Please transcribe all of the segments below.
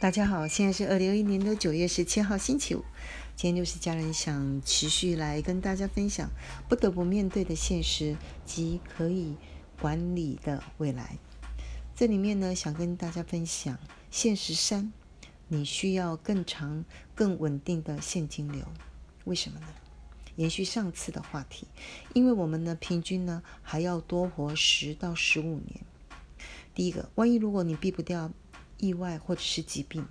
大家好，现在是二零二一年的九月十七号星期五。今天六十家人想持续来跟大家分享不得不面对的现实及可以管理的未来。这里面呢，想跟大家分享现实三，你需要更长、更稳定的现金流。为什么呢？延续上次的话题，因为我们呢，平均呢还要多活十到十五年。第一个，万一如果你避不掉。意外或者是疾病，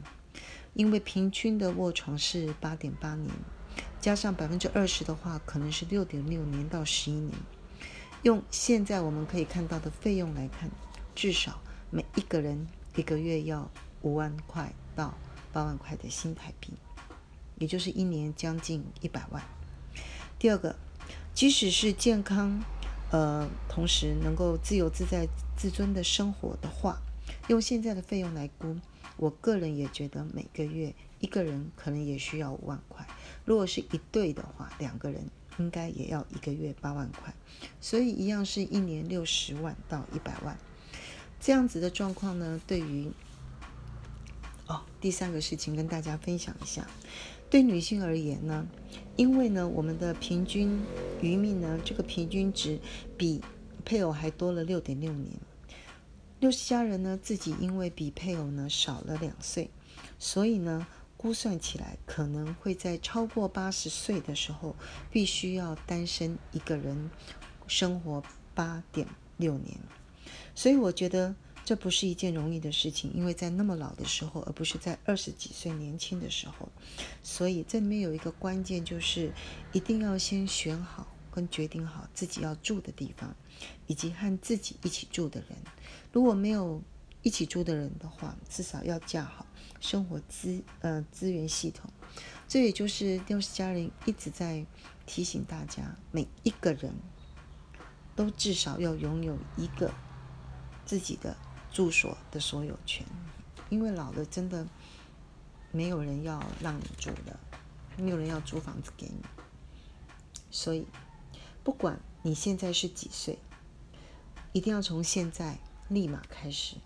因为平均的卧床是八点八年，加上百分之二十的话，可能是六点六年到十一年。用现在我们可以看到的费用来看，至少每一个人一个月要五万块到八万块的新台币，也就是一年将近一百万。第二个，即使是健康，呃，同时能够自由自在、自尊的生活的话。用现在的费用来估，我个人也觉得每个月一个人可能也需要五万块。如果是一对的话，两个人应该也要一个月八万块。所以一样是一年六十万到一百万这样子的状况呢。对于哦，第三个事情跟大家分享一下，对女性而言呢，因为呢我们的平均余命呢，这个平均值比配偶还多了六点六年。六十家人呢，自己因为比配偶呢少了两岁，所以呢估算起来可能会在超过八十岁的时候，必须要单身一个人生活八点六年。所以我觉得这不是一件容易的事情，因为在那么老的时候，而不是在二十几岁年轻的时候。所以这里面有一个关键，就是一定要先选好。跟决定好自己要住的地方，以及和自己一起住的人。如果没有一起住的人的话，至少要架好生活资呃资源系统。这也就是六十家人一直在提醒大家，每一个人都至少要拥有一个自己的住所的所有权。因为老了真的没有人要让你住的，没有人要租房子给你，所以。不管你现在是几岁，一定要从现在立马开始，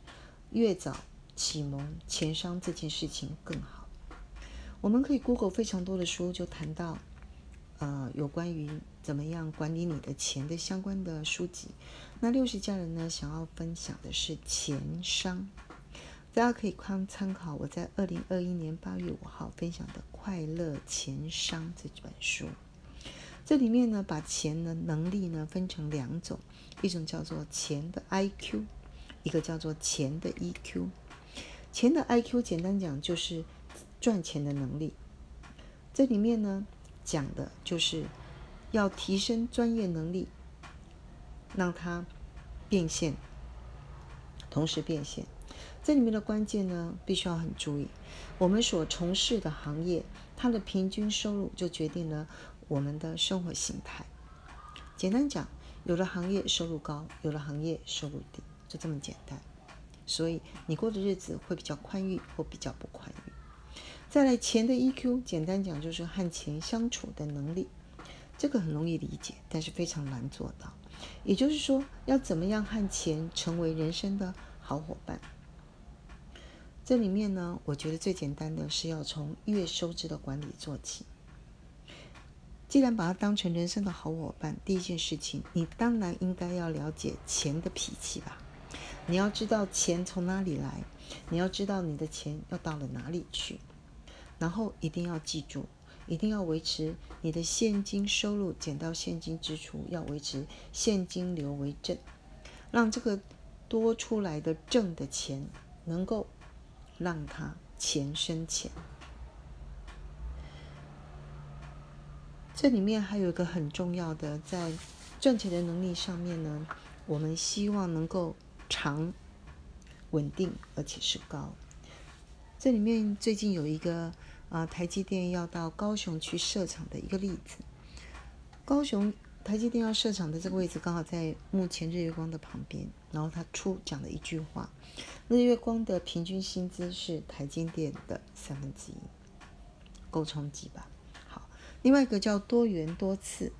越早启蒙钱商这件事情更好。我们可以 Google 非常多的书，就谈到，呃，有关于怎么样管理你的钱的相关的书籍。那六十家人呢，想要分享的是钱商，大家可以参参考我在二零二一年八月五号分享的《快乐钱商》这本书。这里面呢，把钱的能力呢分成两种，一种叫做钱的 I Q，一个叫做钱的 E Q。钱的 I Q 简单讲就是赚钱的能力。这里面呢讲的就是要提升专业能力，让它变现，同时变现。这里面的关键呢，必须要很注意，我们所从事的行业，它的平均收入就决定了。我们的生活形态，简单讲，有的行业收入高，有的行业收入低，就这么简单。所以你过的日子会比较宽裕或比较不宽裕。再来，钱的 EQ，简单讲就是和钱相处的能力，这个很容易理解，但是非常难做到。也就是说，要怎么样和钱成为人生的好伙伴？这里面呢，我觉得最简单的是要从月收支的管理做起。既然把它当成人生的好伙伴，第一件事情，你当然应该要了解钱的脾气吧。你要知道钱从哪里来，你要知道你的钱要到了哪里去，然后一定要记住，一定要维持你的现金收入减到现金支出，要维持现金流为正，让这个多出来的挣的钱能够让它钱生钱。这里面还有一个很重要的，在赚钱的能力上面呢，我们希望能够长、稳定，而且是高。这里面最近有一个啊，台积电要到高雄去设厂的一个例子。高雄台积电要设厂的这个位置刚好在目前日月光的旁边，然后他出讲了一句话：日月光的平均薪资是台积电的三分之一，够冲击吧？另外一个叫多元多次，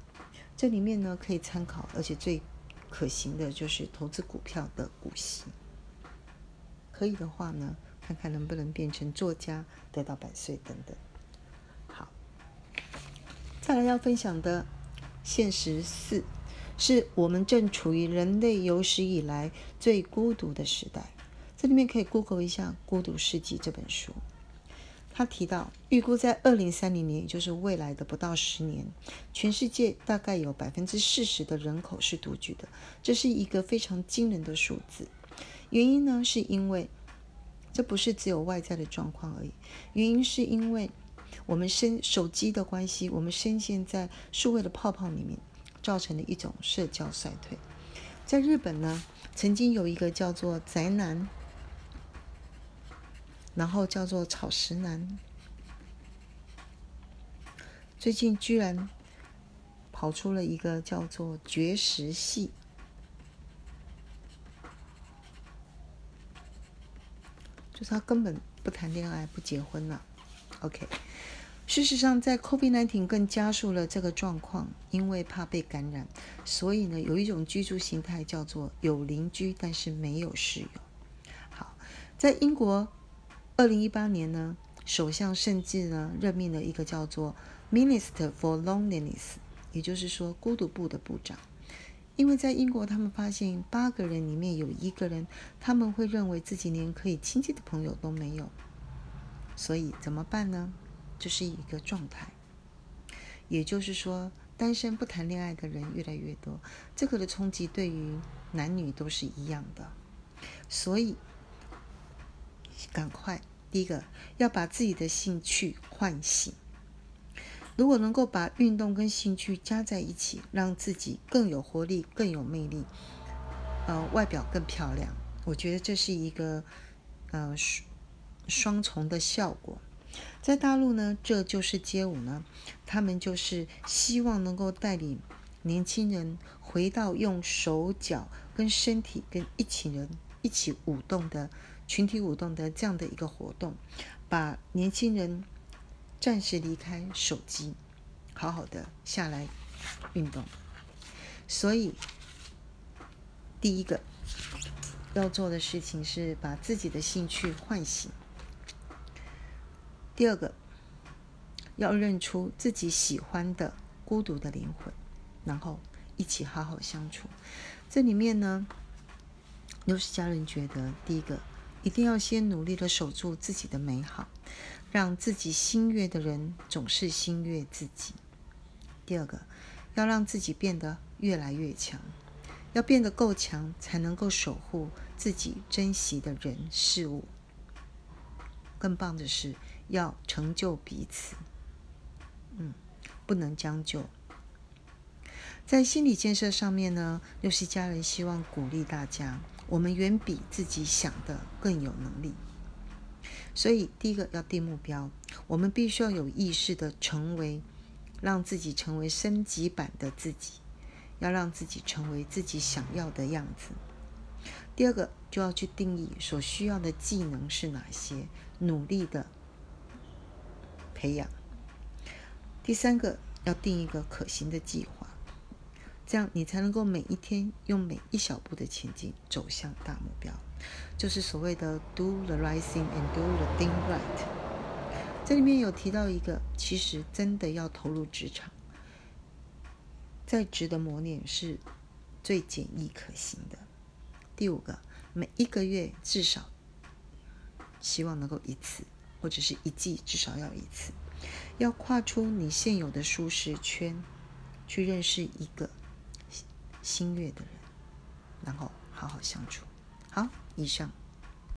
这里面呢可以参考，而且最可行的就是投资股票的股息。可以的话呢，看看能不能变成作家，得到百岁等等。好，再来要分享的现实四，是我们正处于人类有史以来最孤独的时代。这里面可以 Google 一下《孤独世纪》这本书。他提到，预估在二零三零年，也就是未来的不到十年，全世界大概有百分之四十的人口是独居的，这是一个非常惊人的数字。原因呢，是因为这不是只有外在的状况而已，原因是因为我们身手机的关系，我们深陷在数位的泡泡里面，造成的一种社交衰退。在日本呢，曾经有一个叫做宅男。然后叫做草食男，最近居然跑出了一个叫做绝食系，就是他根本不谈恋爱、不结婚了。OK，事实上，在 COVID-19 更加速了这个状况，因为怕被感染，所以呢，有一种居住形态叫做有邻居，但是没有室友。好，在英国。二零一八年呢，首相甚至呢任命了一个叫做 Minister for Loneliness，也就是说孤独部的部长。因为在英国，他们发现八个人里面有一个人，他们会认为自己连可以亲近的朋友都没有。所以怎么办呢？这是一个状态，也就是说，单身不谈恋爱的人越来越多。这个的冲击对于男女都是一样的，所以赶快。第一个要把自己的兴趣唤醒。如果能够把运动跟兴趣加在一起，让自己更有活力、更有魅力，呃，外表更漂亮，我觉得这是一个呃双重的效果。在大陆呢，这就是街舞呢，他们就是希望能够带领年轻人回到用手脚跟身体跟一起人一起舞动的。群体舞动的这样的一个活动，把年轻人暂时离开手机，好好的下来运动。所以，第一个要做的事情是把自己的兴趣唤醒。第二个，要认出自己喜欢的孤独的灵魂，然后一起好好相处。这里面呢，都是家人觉得第一个。一定要先努力的守住自己的美好，让自己心悦的人总是心悦自己。第二个，要让自己变得越来越强，要变得够强，才能够守护自己珍惜的人事物。更棒的是，要成就彼此。嗯，不能将就。在心理建设上面呢，六是家人希望鼓励大家。我们远比自己想的更有能力，所以第一个要定目标，我们必须要有意识的成为，让自己成为升级版的自己，要让自己成为自己想要的样子。第二个就要去定义所需要的技能是哪些，努力的培养。第三个要定一个可行的计划。这样你才能够每一天用每一小步的前进走向大目标，就是所谓的 do the right thing and do the thing right。这里面有提到一个，其实真的要投入职场，在职的磨练是最简易可行的。第五个，每一个月至少希望能够一次，或者是一季至少要一次，要跨出你现有的舒适圈，去认识一个。心悦的人，然后好好相处。好，以上。